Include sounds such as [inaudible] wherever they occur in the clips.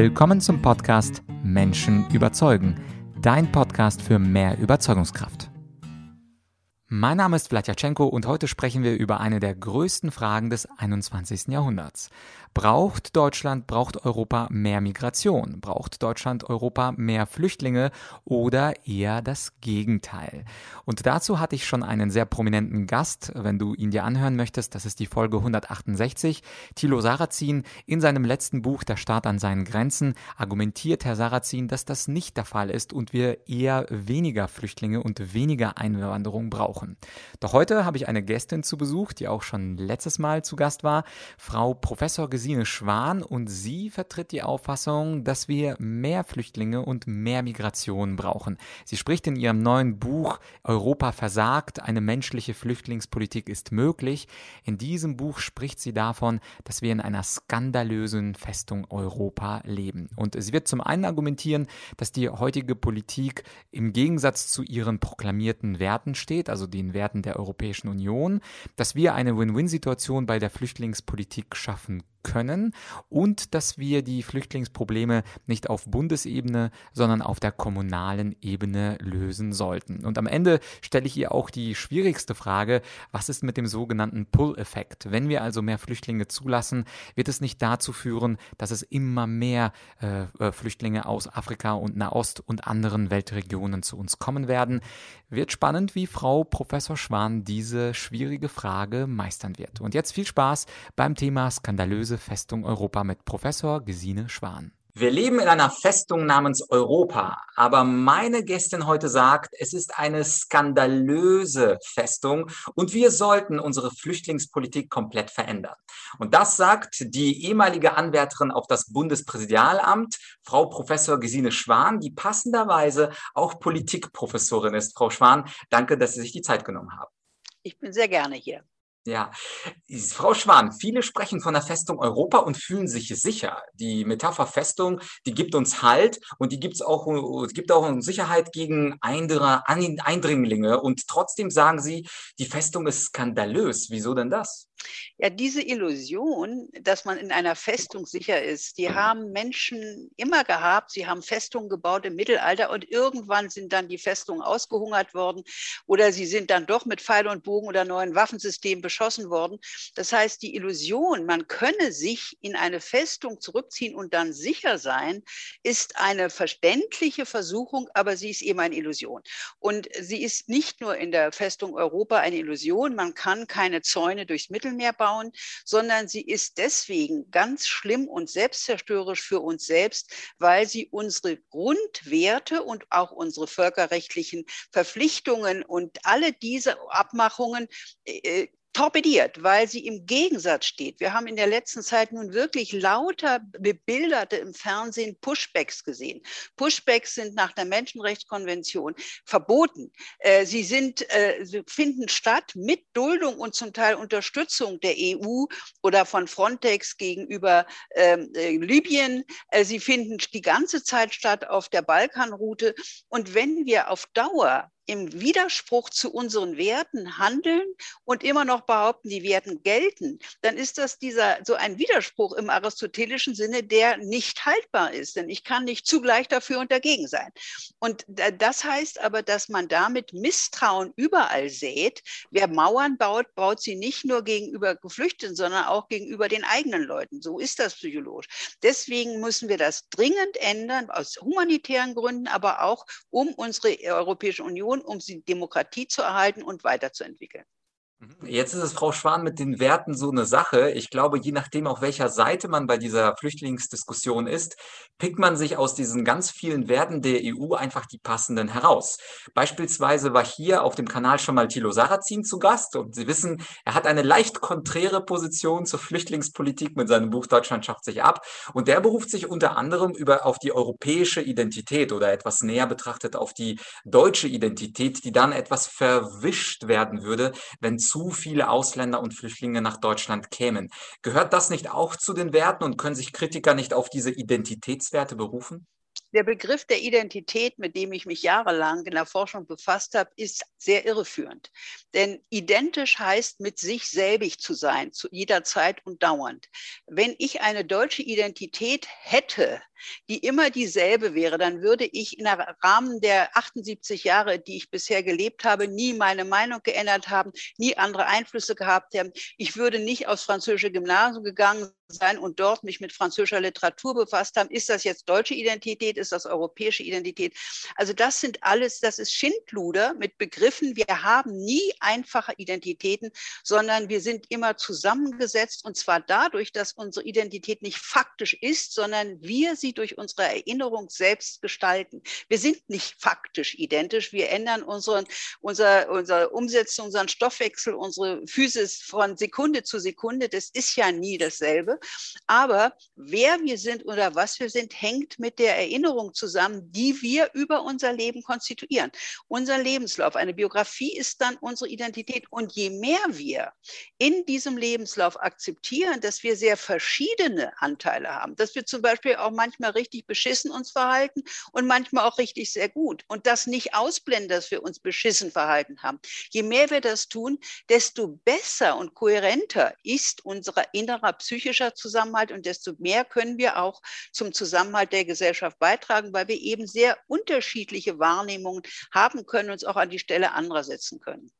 Willkommen zum Podcast Menschen überzeugen, dein Podcast für mehr Überzeugungskraft. Mein Name ist Vladyachenko und heute sprechen wir über eine der größten Fragen des 21. Jahrhunderts. Braucht Deutschland, braucht Europa mehr Migration? Braucht Deutschland, Europa mehr Flüchtlinge oder eher das Gegenteil? Und dazu hatte ich schon einen sehr prominenten Gast, wenn du ihn dir anhören möchtest, das ist die Folge 168. Thilo Sarrazin in seinem letzten Buch Der Staat an seinen Grenzen argumentiert Herr Sarrazin, dass das nicht der Fall ist und wir eher weniger Flüchtlinge und weniger Einwanderung brauchen. Doch heute habe ich eine Gästin zu Besuch, die auch schon letztes Mal zu Gast war, Frau Professor Gesine Schwan und sie vertritt die Auffassung, dass wir mehr Flüchtlinge und mehr Migration brauchen. Sie spricht in ihrem neuen Buch Europa versagt, eine menschliche Flüchtlingspolitik ist möglich. In diesem Buch spricht sie davon, dass wir in einer skandalösen Festung Europa leben. Und sie wird zum einen argumentieren, dass die heutige Politik im Gegensatz zu ihren proklamierten Werten steht, also den Werten der Europäischen Union, dass wir eine Win-Win-Situation bei der Flüchtlingspolitik schaffen können und dass wir die Flüchtlingsprobleme nicht auf Bundesebene, sondern auf der kommunalen Ebene lösen sollten. Und am Ende stelle ich ihr auch die schwierigste Frage, was ist mit dem sogenannten Pull-Effekt? Wenn wir also mehr Flüchtlinge zulassen, wird es nicht dazu führen, dass es immer mehr äh, äh Flüchtlinge aus Afrika und Nahost und anderen Weltregionen zu uns kommen werden? Wird spannend, wie Frau Professor Schwan diese schwierige Frage meistern wird. Und jetzt viel Spaß beim Thema skandalöse Festung Europa mit Professor Gesine Schwan. Wir leben in einer Festung namens Europa, aber meine Gästin heute sagt, es ist eine skandalöse Festung und wir sollten unsere Flüchtlingspolitik komplett verändern. Und das sagt die ehemalige Anwärterin auf das Bundespräsidialamt, Frau Professor Gesine Schwan, die passenderweise auch Politikprofessorin ist. Frau Schwan, danke, dass Sie sich die Zeit genommen haben. Ich bin sehr gerne hier. Ja, Frau Schwan, viele sprechen von der Festung Europa und fühlen sich sicher. Die Metapher Festung, die gibt uns Halt und die gibt's auch, gibt auch Sicherheit gegen Eindringlinge. Und trotzdem sagen sie, die Festung ist skandalös. Wieso denn das? Ja, diese Illusion, dass man in einer Festung sicher ist, die haben Menschen immer gehabt. Sie haben Festungen gebaut im Mittelalter und irgendwann sind dann die Festungen ausgehungert worden oder sie sind dann doch mit Pfeil und Bogen oder neuen Waffensystemen beschossen worden. Das heißt, die Illusion, man könne sich in eine Festung zurückziehen und dann sicher sein, ist eine verständliche Versuchung, aber sie ist eben eine Illusion. Und sie ist nicht nur in der Festung Europa eine Illusion. Man kann keine Zäune durchs Mittel Mittelmeer bauen, sondern sie ist deswegen ganz schlimm und selbstzerstörerisch für uns selbst, weil sie unsere Grundwerte und auch unsere völkerrechtlichen Verpflichtungen und alle diese Abmachungen äh, torpediert, weil sie im Gegensatz steht. Wir haben in der letzten Zeit nun wirklich lauter bebilderte im Fernsehen Pushbacks gesehen. Pushbacks sind nach der Menschenrechtskonvention verboten. Äh, sie sind, äh, sie finden statt mit Duldung und zum Teil Unterstützung der EU oder von Frontex gegenüber ähm, äh, Libyen. Sie finden die ganze Zeit statt auf der Balkanroute. Und wenn wir auf Dauer im Widerspruch zu unseren Werten handeln und immer noch behaupten, die Werten gelten, dann ist das dieser so ein Widerspruch im aristotelischen Sinne, der nicht haltbar ist. Denn ich kann nicht zugleich dafür und dagegen sein. Und das heißt aber, dass man damit Misstrauen überall sät. Wer Mauern baut, baut sie nicht nur gegenüber Geflüchteten, sondern auch gegenüber den eigenen Leuten. So ist das psychologisch. Deswegen müssen wir das dringend ändern, aus humanitären Gründen, aber auch um unsere Europäische Union um die Demokratie zu erhalten und weiterzuentwickeln. Mhm. Jetzt ist es, Frau Schwan, mit den Werten so eine Sache. Ich glaube, je nachdem, auf welcher Seite man bei dieser Flüchtlingsdiskussion ist, pickt man sich aus diesen ganz vielen Werten der EU einfach die passenden heraus. Beispielsweise war hier auf dem Kanal schon mal Thilo Sarrazin zu Gast und Sie wissen, er hat eine leicht konträre Position zur Flüchtlingspolitik mit seinem Buch Deutschland schafft sich ab und der beruft sich unter anderem über, auf die europäische Identität oder etwas näher betrachtet auf die deutsche Identität, die dann etwas verwischt werden würde, wenn zu viele Ausländer und Flüchtlinge nach Deutschland kämen. Gehört das nicht auch zu den Werten und können sich Kritiker nicht auf diese Identitätswerte berufen? Der Begriff der Identität, mit dem ich mich jahrelang in der Forschung befasst habe, ist sehr irreführend. Denn identisch heißt, mit sich selbig zu sein, zu jeder Zeit und dauernd. Wenn ich eine deutsche Identität hätte, die immer dieselbe wäre, dann würde ich im Rahmen der 78 Jahre, die ich bisher gelebt habe, nie meine Meinung geändert haben, nie andere Einflüsse gehabt haben. Ich würde nicht aufs französische Gymnasium gegangen sein und dort mich mit französischer Literatur befasst haben. Ist das jetzt deutsche Identität? Ist das europäische Identität? Also das sind alles, das ist Schindluder mit Begriffen. Wir haben nie einfache Identitäten, sondern wir sind immer zusammengesetzt und zwar dadurch, dass unsere Identität nicht faktisch ist, sondern wir sie durch unsere Erinnerung selbst gestalten. Wir sind nicht faktisch identisch. Wir ändern unseren, unser, unsere Umsetzung, unseren Stoffwechsel, unsere Physis von Sekunde zu Sekunde. Das ist ja nie dasselbe. Aber wer wir sind oder was wir sind, hängt mit der Erinnerung zusammen, die wir über unser Leben konstituieren. Unser Lebenslauf, eine Biografie ist dann unsere Identität. Und je mehr wir in diesem Lebenslauf akzeptieren, dass wir sehr verschiedene Anteile haben, dass wir zum Beispiel auch manchmal richtig beschissen uns verhalten und manchmal auch richtig sehr gut und das nicht ausblenden, dass wir uns beschissen verhalten haben. Je mehr wir das tun, desto besser und kohärenter ist unser innerer psychischer Zusammenhalt und desto mehr können wir auch zum Zusammenhalt der Gesellschaft beitragen, weil wir eben sehr unterschiedliche Wahrnehmungen haben können, und uns auch an die Stelle anderer setzen können.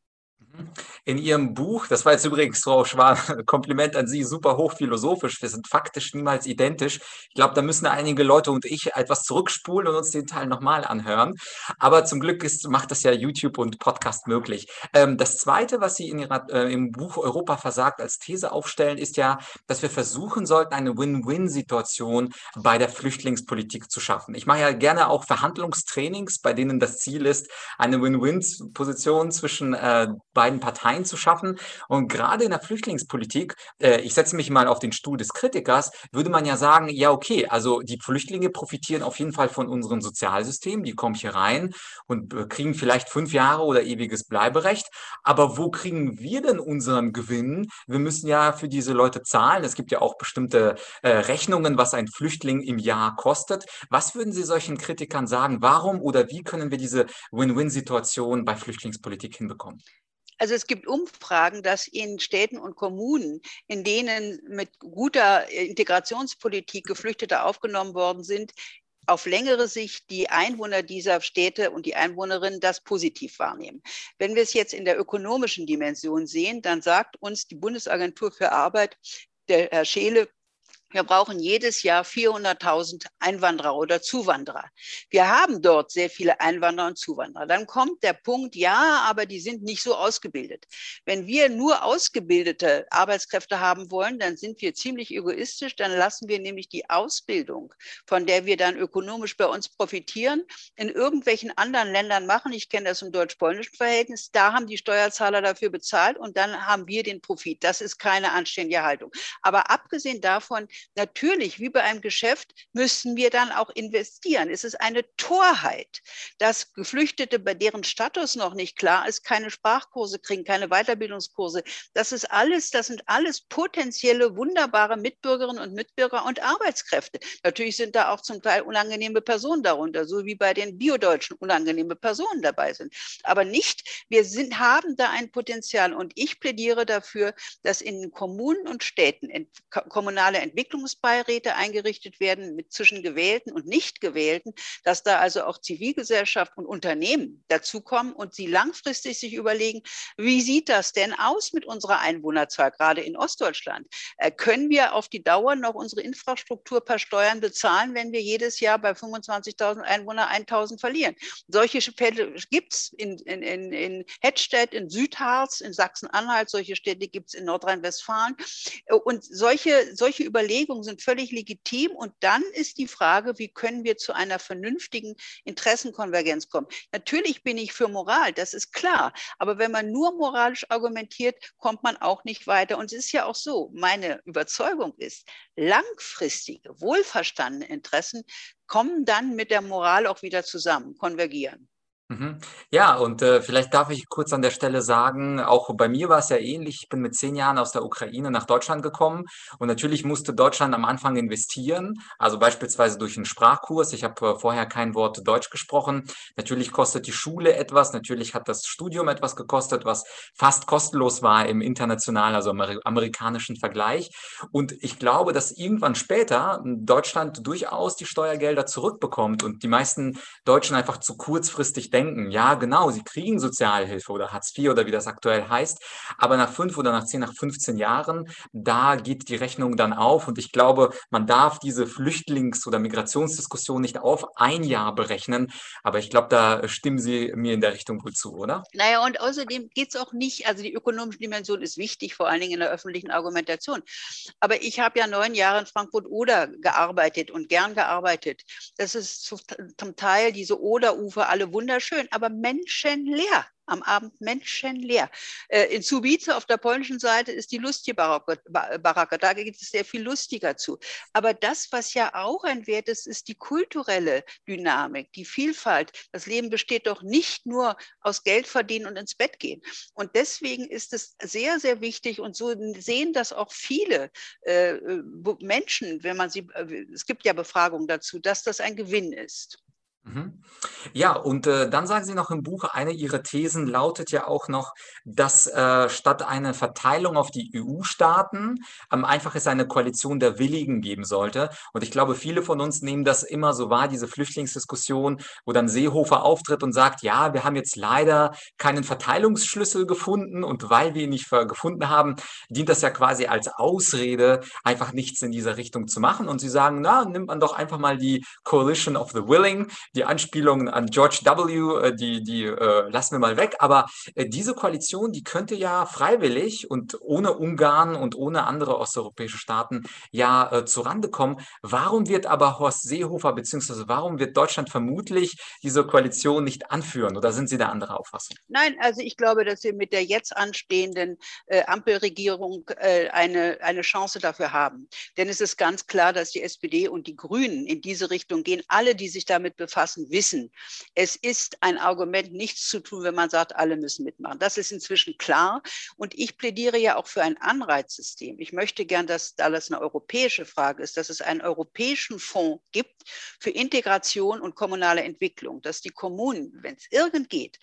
In Ihrem Buch, das war jetzt übrigens, Frau Schwan, [laughs] Kompliment an Sie, super hochphilosophisch. Wir sind faktisch niemals identisch. Ich glaube, da müssen einige Leute und ich etwas zurückspulen und uns den Teil nochmal anhören. Aber zum Glück ist, macht das ja YouTube und Podcast möglich. Ähm, das Zweite, was Sie in Ihrer, äh, im Buch Europa versagt als These aufstellen, ist ja, dass wir versuchen sollten, eine Win-Win-Situation bei der Flüchtlingspolitik zu schaffen. Ich mache ja gerne auch Verhandlungstrainings, bei denen das Ziel ist, eine Win-Win-Position zwischen äh, beiden Parteien zu schaffen. Und gerade in der Flüchtlingspolitik, äh, ich setze mich mal auf den Stuhl des Kritikers, würde man ja sagen, ja, okay, also die Flüchtlinge profitieren auf jeden Fall von unserem Sozialsystem, die kommen hier rein und kriegen vielleicht fünf Jahre oder ewiges Bleiberecht. Aber wo kriegen wir denn unseren Gewinn? Wir müssen ja für diese Leute zahlen. Es gibt ja auch bestimmte äh, Rechnungen, was ein Flüchtling im Jahr kostet. Was würden Sie solchen Kritikern sagen? Warum oder wie können wir diese Win-Win-Situation bei Flüchtlingspolitik hinbekommen? Also es gibt Umfragen, dass in Städten und Kommunen, in denen mit guter Integrationspolitik Geflüchtete aufgenommen worden sind, auf längere Sicht die Einwohner dieser Städte und die Einwohnerinnen das positiv wahrnehmen. Wenn wir es jetzt in der ökonomischen Dimension sehen, dann sagt uns die Bundesagentur für Arbeit, der Herr Scheele, wir brauchen jedes Jahr 400.000 Einwanderer oder Zuwanderer. Wir haben dort sehr viele Einwanderer und Zuwanderer. Dann kommt der Punkt, ja, aber die sind nicht so ausgebildet. Wenn wir nur ausgebildete Arbeitskräfte haben wollen, dann sind wir ziemlich egoistisch. Dann lassen wir nämlich die Ausbildung, von der wir dann ökonomisch bei uns profitieren, in irgendwelchen anderen Ländern machen. Ich kenne das im deutsch-polnischen Verhältnis. Da haben die Steuerzahler dafür bezahlt und dann haben wir den Profit. Das ist keine anständige Haltung. Aber abgesehen davon, Natürlich, wie bei einem Geschäft, müssen wir dann auch investieren. Es ist eine Torheit, dass Geflüchtete, bei deren Status noch nicht klar ist, keine Sprachkurse kriegen, keine Weiterbildungskurse. Das ist alles, das sind alles potenzielle wunderbare Mitbürgerinnen und Mitbürger und Arbeitskräfte. Natürlich sind da auch zum Teil unangenehme Personen darunter, so wie bei den Biodeutschen unangenehme Personen dabei sind. Aber nicht, wir sind, haben da ein Potenzial und ich plädiere dafür, dass in Kommunen und Städten kommunale Entwicklung Entwicklungsbeiräte eingerichtet werden mit zwischen gewählten und nicht gewählten, dass da also auch Zivilgesellschaft und Unternehmen dazukommen und sie langfristig sich überlegen, wie sieht das denn aus mit unserer Einwohnerzahl, gerade in Ostdeutschland? Äh, können wir auf die Dauer noch unsere Infrastruktur per Steuern bezahlen, wenn wir jedes Jahr bei 25.000 Einwohnern 1.000 verlieren? Solche Fälle gibt es in, in, in, in Hettstedt, in Südharz, in Sachsen-Anhalt, solche Städte gibt es in Nordrhein-Westfalen. Äh, und solche, solche Überlegungen Überlegungen sind völlig legitim. Und dann ist die Frage, wie können wir zu einer vernünftigen Interessenkonvergenz kommen? Natürlich bin ich für Moral, das ist klar. Aber wenn man nur moralisch argumentiert, kommt man auch nicht weiter. Und es ist ja auch so, meine Überzeugung ist, langfristige, wohlverstandene Interessen kommen dann mit der Moral auch wieder zusammen, konvergieren. Mhm. Ja, und äh, vielleicht darf ich kurz an der Stelle sagen, auch bei mir war es ja ähnlich. Ich bin mit zehn Jahren aus der Ukraine nach Deutschland gekommen und natürlich musste Deutschland am Anfang investieren, also beispielsweise durch einen Sprachkurs. Ich habe äh, vorher kein Wort Deutsch gesprochen. Natürlich kostet die Schule etwas, natürlich hat das Studium etwas gekostet, was fast kostenlos war im internationalen, also amer amerikanischen Vergleich. Und ich glaube, dass irgendwann später Deutschland durchaus die Steuergelder zurückbekommt und die meisten Deutschen einfach zu kurzfristig denken, denken, ja, genau, sie kriegen Sozialhilfe oder Hartz IV oder wie das aktuell heißt, aber nach fünf oder nach zehn, nach 15 Jahren, da geht die Rechnung dann auf und ich glaube, man darf diese Flüchtlings- oder Migrationsdiskussion nicht auf ein Jahr berechnen, aber ich glaube, da stimmen Sie mir in der Richtung wohl zu, oder? Naja, und außerdem geht es auch nicht, also die ökonomische Dimension ist wichtig, vor allen Dingen in der öffentlichen Argumentation. Aber ich habe ja neun Jahre in Frankfurt-Oder gearbeitet und gern gearbeitet. Das ist zum Teil diese Oderufer alle wunderschön schön, aber menschenleer am Abend menschenleer. Äh, in Subice auf der polnischen Seite ist die Lustje-Baracke. Da geht es sehr viel lustiger zu. Aber das, was ja auch ein Wert ist, ist die kulturelle Dynamik, die Vielfalt. Das Leben besteht doch nicht nur aus Geld verdienen und ins Bett gehen. Und deswegen ist es sehr, sehr wichtig und so sehen das auch viele äh, Menschen, wenn man sie, äh, es gibt ja Befragungen dazu, dass das ein Gewinn ist. Mhm. Ja, und äh, dann sagen Sie noch im Buch, eine Ihrer Thesen lautet ja auch noch, dass äh, statt einer Verteilung auf die EU-Staaten ähm, einfach es eine Koalition der Willigen geben sollte. Und ich glaube, viele von uns nehmen das immer so wahr, diese Flüchtlingsdiskussion, wo dann Seehofer auftritt und sagt, ja, wir haben jetzt leider keinen Verteilungsschlüssel gefunden und weil wir ihn nicht gefunden haben, dient das ja quasi als Ausrede, einfach nichts in dieser Richtung zu machen. Und Sie sagen, na, nimmt man doch einfach mal die Coalition of the Willing die Anspielungen an George W., äh, die, die äh, lassen wir mal weg. Aber äh, diese Koalition, die könnte ja freiwillig und ohne Ungarn und ohne andere osteuropäische Staaten ja äh, zurande kommen. Warum wird aber Horst Seehofer beziehungsweise warum wird Deutschland vermutlich diese Koalition nicht anführen? Oder sind Sie da anderer Auffassung? Nein, also ich glaube, dass wir mit der jetzt anstehenden äh, Ampelregierung äh, eine, eine Chance dafür haben. Denn es ist ganz klar, dass die SPD und die Grünen in diese Richtung gehen. Alle, die sich damit befassen, befassen, wissen, es ist ein Argument, nichts zu tun, wenn man sagt, alle müssen mitmachen. Das ist inzwischen klar. Und ich plädiere ja auch für ein Anreizsystem. Ich möchte gern, dass, da das eine europäische Frage ist, dass es einen europäischen Fonds gibt für Integration und kommunale Entwicklung, dass die Kommunen, wenn es irgend geht,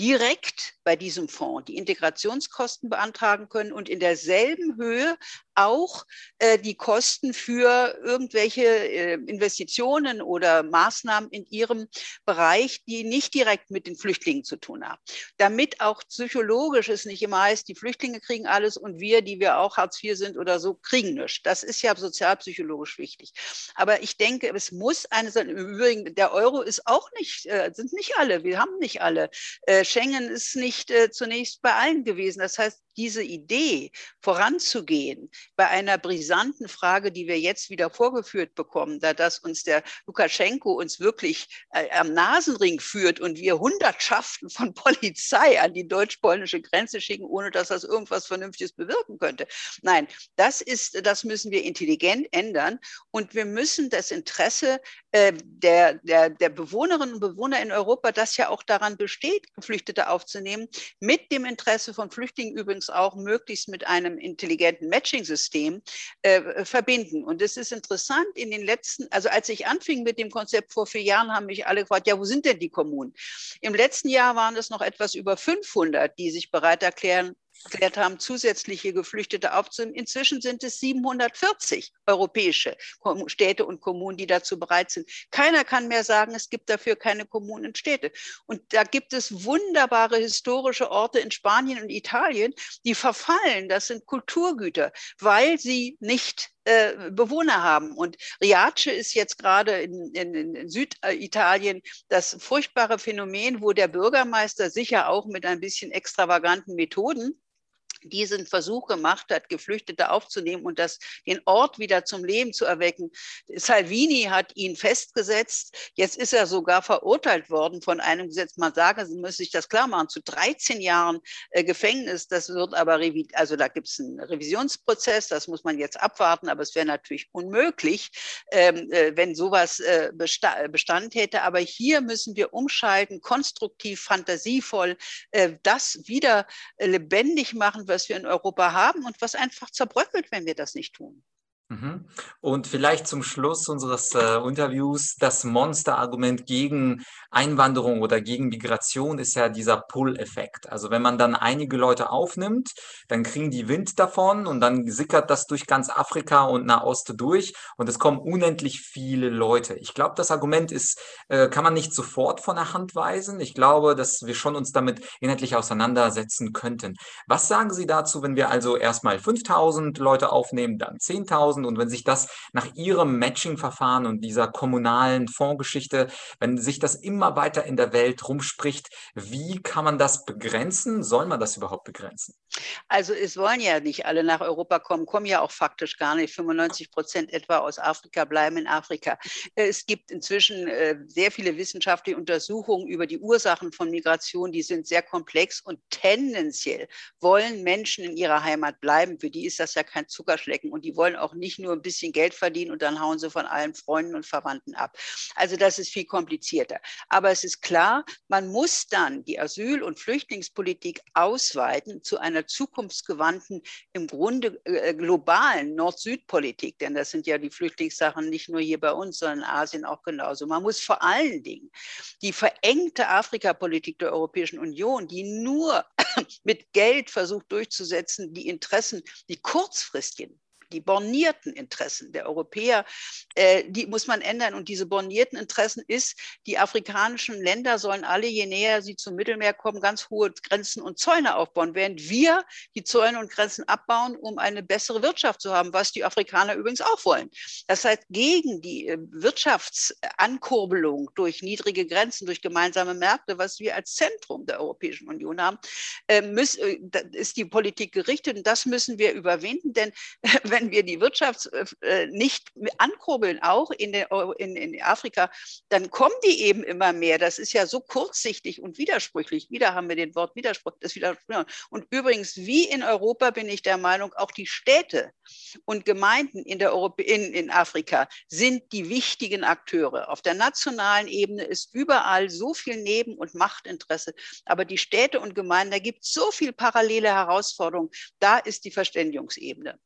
direkt bei diesem Fonds die Integrationskosten beantragen können und in derselben Höhe auch äh, die Kosten für irgendwelche äh, Investitionen oder Maßnahmen in ihrem Bereich, die nicht direkt mit den Flüchtlingen zu tun haben. Damit auch psychologisch es nicht immer heißt, die Flüchtlinge kriegen alles und wir, die wir auch Hartz IV sind oder so, kriegen nichts. Das ist ja sozialpsychologisch wichtig. Aber ich denke, es muss eine. Im Übrigen, der Euro ist auch nicht, äh, sind nicht alle, wir haben nicht alle. Äh, Schengen ist nicht äh, zunächst bei allen gewesen. Das heißt, diese Idee voranzugehen bei einer brisanten Frage, die wir jetzt wieder vorgeführt bekommen, da das uns der Lukaschenko uns wirklich äh, am Nasenring führt und wir Hundertschaften von [laughs] Polizei an die deutsch-polnische Grenze schicken, ohne dass das irgendwas Vernünftiges bewirken könnte. Nein, das ist, das müssen wir intelligent ändern und wir müssen das Interesse äh, der, der, der Bewohnerinnen und Bewohner in Europa, das ja auch daran besteht, Geflüchtete aufzunehmen, mit dem Interesse von Flüchtlingen übrigens auch möglichst mit einem intelligenten Matching-System äh, verbinden. Und es ist interessant, in den letzten, also als ich anfing mit dem Konzept vor vier Jahren, haben mich alle gefragt, ja, wo sind denn die Kommunen? Im letzten Jahr waren es noch etwas über 500, die sich bereit erklären, erklärt haben, zusätzliche Geflüchtete aufzunehmen. Inzwischen sind es 740 europäische Städte und Kommunen, die dazu bereit sind. Keiner kann mehr sagen, es gibt dafür keine Kommunen und Städte. Und da gibt es wunderbare historische Orte in Spanien und Italien, die verfallen. Das sind Kulturgüter, weil sie nicht äh, Bewohner haben. Und Riace ist jetzt gerade in, in, in, Süditalien das furchtbare Phänomen, wo der Bürgermeister sicher auch mit ein bisschen extravaganten Methoden diesen Versuch gemacht hat, Geflüchtete aufzunehmen und das, den Ort wieder zum Leben zu erwecken. Salvini hat ihn festgesetzt. Jetzt ist er sogar verurteilt worden von einem Gesetz. Man sage, Sie müssen sich das klar machen, zu 13 Jahren äh, Gefängnis. Das wird aber, also da gibt es einen Revisionsprozess, das muss man jetzt abwarten, aber es wäre natürlich unmöglich, ähm, äh, wenn sowas äh, Bestand hätte. Aber hier müssen wir umschalten, konstruktiv, fantasievoll, äh, das wieder lebendig machen, was wir in Europa haben und was einfach zerbröckelt, wenn wir das nicht tun. Mhm. Und vielleicht zum Schluss unseres äh, Interviews, das Monsterargument gegen Einwanderung oder gegen Migration ist ja dieser Pull-Effekt. Also wenn man dann einige Leute aufnimmt, dann kriegen die Wind davon und dann sickert das durch ganz Afrika und Nahost durch und es kommen unendlich viele Leute. Ich glaube, das Argument ist, äh, kann man nicht sofort von der Hand weisen. Ich glaube, dass wir schon uns damit inhaltlich auseinandersetzen könnten. Was sagen Sie dazu, wenn wir also erstmal 5000 Leute aufnehmen, dann 10.000? 2000 und wenn sich das nach Ihrem Matching-Verfahren und dieser kommunalen Fondsgeschichte, wenn sich das immer weiter in der Welt rumspricht, wie kann man das begrenzen? Soll man das überhaupt begrenzen? Also es wollen ja nicht alle nach Europa kommen, kommen ja auch faktisch gar nicht. 95 Prozent etwa aus Afrika bleiben in Afrika. Es gibt inzwischen äh, sehr viele wissenschaftliche Untersuchungen über die Ursachen von Migration, die sind sehr komplex und tendenziell wollen Menschen in ihrer Heimat bleiben. Für die ist das ja kein Zuckerschlecken und die wollen auch nicht nur ein bisschen Geld verdienen und dann hauen sie von allen Freunden und Verwandten ab. Also das ist viel komplizierter. Aber es ist klar, man muss dann die Asyl- und Flüchtlingspolitik ausweiten zu einer zukunftsgewandten, im Grunde äh, globalen Nord-Süd-Politik, denn das sind ja die Flüchtlingssachen nicht nur hier bei uns, sondern in Asien auch genauso. Man muss vor allen Dingen die verengte Afrikapolitik der Europäischen Union, die nur [coughs] mit Geld versucht durchzusetzen, die Interessen, die kurzfristigen die bornierten Interessen der Europäer, äh, die muss man ändern. Und diese bornierten Interessen ist, die afrikanischen Länder sollen alle, je näher sie zum Mittelmeer kommen, ganz hohe Grenzen und Zäune aufbauen, während wir die Zäune und Grenzen abbauen, um eine bessere Wirtschaft zu haben, was die Afrikaner übrigens auch wollen. Das heißt, gegen die äh, Wirtschaftsankurbelung durch niedrige Grenzen, durch gemeinsame Märkte, was wir als Zentrum der Europäischen Union haben, äh, ist die Politik gerichtet. Und das müssen wir überwinden, denn [laughs] wenn wenn wir die Wirtschaft äh, nicht ankurbeln, auch in, der, in, in Afrika, dann kommen die eben immer mehr. Das ist ja so kurzsichtig und widersprüchlich. Wieder haben wir den Wort Widerspruch. Das Widerspruch. Und übrigens, wie in Europa bin ich der Meinung, auch die Städte und Gemeinden in, der Europä in, in Afrika sind die wichtigen Akteure. Auf der nationalen Ebene ist überall so viel Neben- und Machtinteresse. Aber die Städte und Gemeinden, da gibt es so viele parallele Herausforderungen. Da ist die Verständigungsebene.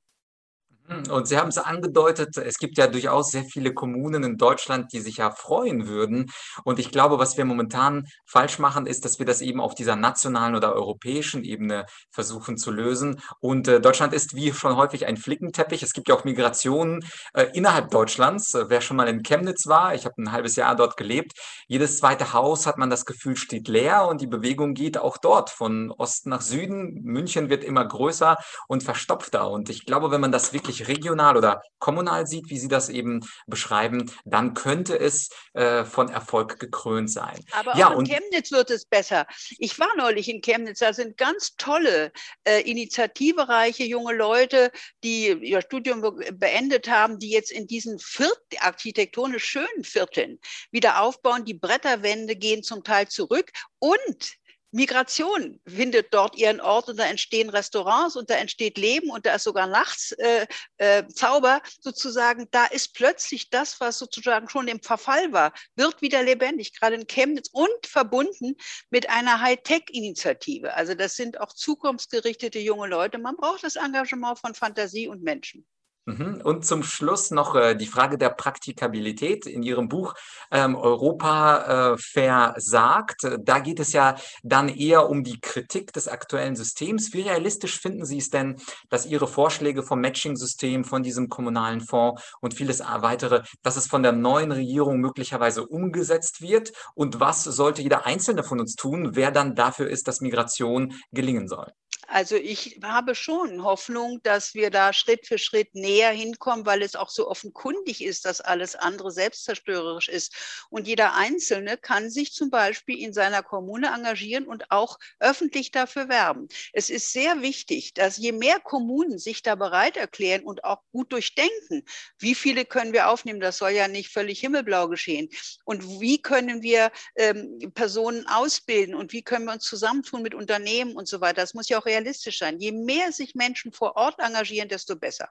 Und Sie haben es angedeutet, es gibt ja durchaus sehr viele Kommunen in Deutschland, die sich ja freuen würden. Und ich glaube, was wir momentan falsch machen, ist, dass wir das eben auf dieser nationalen oder europäischen Ebene versuchen zu lösen. Und äh, Deutschland ist wie schon häufig ein Flickenteppich. Es gibt ja auch Migrationen äh, innerhalb Deutschlands. Äh, wer schon mal in Chemnitz war, ich habe ein halbes Jahr dort gelebt, jedes zweite Haus hat man das Gefühl, steht leer und die Bewegung geht auch dort von Osten nach Süden. München wird immer größer und verstopfter. Und ich glaube, wenn man das wirklich wirklich regional oder kommunal sieht, wie Sie das eben beschreiben, dann könnte es äh, von Erfolg gekrönt sein. Aber ja, auch in Chemnitz wird es besser. Ich war neulich in Chemnitz, da sind ganz tolle, äh, initiativereiche junge Leute, die ihr Studium be beendet haben, die jetzt in diesen Viert architektonisch schönen Vierteln wieder aufbauen. Die Bretterwände gehen zum Teil zurück und Migration findet dort ihren Ort und da entstehen Restaurants und da entsteht Leben und da ist sogar nachts äh, äh, Zauber sozusagen. Da ist plötzlich das, was sozusagen schon im Verfall war, wird wieder lebendig, gerade in Chemnitz und verbunden mit einer Hightech-Initiative. Also das sind auch zukunftsgerichtete junge Leute. Man braucht das Engagement von Fantasie und Menschen. Mhm. Und zum Schluss noch äh, die Frage der Praktikabilität in Ihrem Buch ähm, Europa äh, versagt. Da geht es ja dann eher um die Kritik des aktuellen Systems. Wie realistisch finden Sie es denn, dass Ihre Vorschläge vom Matching-System, von diesem kommunalen Fonds und vieles weitere, dass es von der neuen Regierung möglicherweise umgesetzt wird? Und was sollte jeder Einzelne von uns tun, wer dann dafür ist, dass Migration gelingen soll? Also ich habe schon Hoffnung, dass wir da Schritt für Schritt näher hinkommen, weil es auch so offenkundig ist, dass alles andere selbstzerstörerisch ist. Und jeder Einzelne kann sich zum Beispiel in seiner Kommune engagieren und auch öffentlich dafür werben. Es ist sehr wichtig, dass je mehr Kommunen sich da bereit erklären und auch gut durchdenken, wie viele können wir aufnehmen, das soll ja nicht völlig himmelblau geschehen. Und wie können wir ähm, Personen ausbilden und wie können wir uns zusammentun mit Unternehmen und so weiter. Das muss ja auch realistisch sein. Je mehr sich Menschen vor Ort engagieren, desto besser.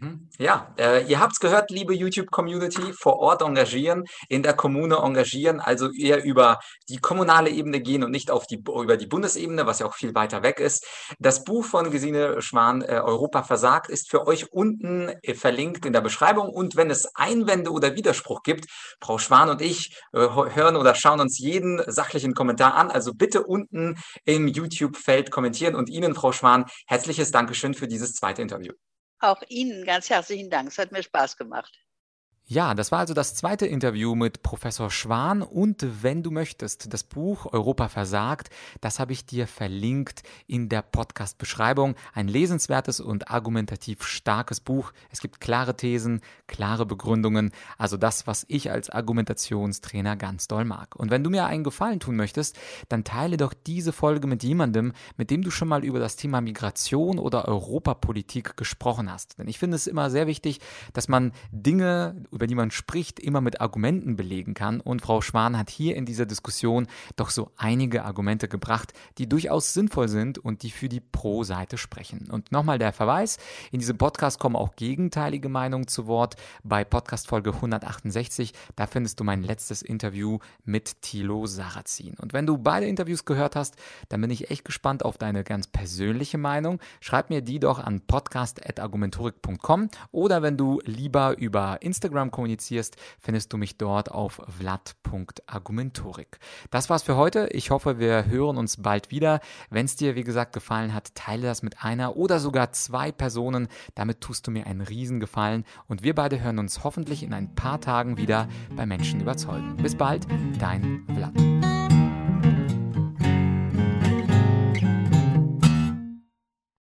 Mhm. Ja, äh, ihr habt es gehört, liebe YouTube-Community, vor Ort engagieren, in der Kommune engagieren, also eher über die kommunale Ebene gehen und nicht auf die, über die Bundesebene, was ja auch viel weiter weg ist. Das Buch von Gesine Schwan, äh, Europa versagt, ist für euch unten äh, verlinkt in der Beschreibung. Und wenn es Einwände oder Widerspruch gibt, Frau Schwan und ich äh, hören oder schauen uns jeden sachlichen Kommentar an. Also bitte unten im YouTube-Feld kommentieren. Und Ihnen, Frau Schwan, herzliches Dankeschön für dieses zweite Interview. Auch Ihnen ganz herzlichen Dank. Es hat mir Spaß gemacht. Ja, das war also das zweite Interview mit Professor Schwan und wenn du möchtest, das Buch Europa versagt, das habe ich dir verlinkt in der Podcast-Beschreibung. Ein lesenswertes und argumentativ starkes Buch. Es gibt klare Thesen, klare Begründungen, also das, was ich als Argumentationstrainer ganz doll mag. Und wenn du mir einen Gefallen tun möchtest, dann teile doch diese Folge mit jemandem, mit dem du schon mal über das Thema Migration oder Europapolitik gesprochen hast. Denn ich finde es immer sehr wichtig, dass man Dinge über die man spricht, immer mit Argumenten belegen kann. Und Frau Schwan hat hier in dieser Diskussion doch so einige Argumente gebracht, die durchaus sinnvoll sind und die für die Pro-Seite sprechen. Und nochmal der Verweis, in diesem Podcast kommen auch gegenteilige Meinungen zu Wort. Bei Podcast Folge 168, da findest du mein letztes Interview mit Thilo Sarrazin. Und wenn du beide Interviews gehört hast, dann bin ich echt gespannt auf deine ganz persönliche Meinung. Schreib mir die doch an podcast.argumentorik.com oder wenn du lieber über Instagram Instagram kommunizierst, findest du mich dort auf vlad.argumentorik. Das war's für heute. Ich hoffe, wir hören uns bald wieder. Wenn es dir, wie gesagt, gefallen hat, teile das mit einer oder sogar zwei Personen. Damit tust du mir einen Riesengefallen und wir beide hören uns hoffentlich in ein paar Tagen wieder bei Menschen überzeugen. Bis bald, dein Vlad.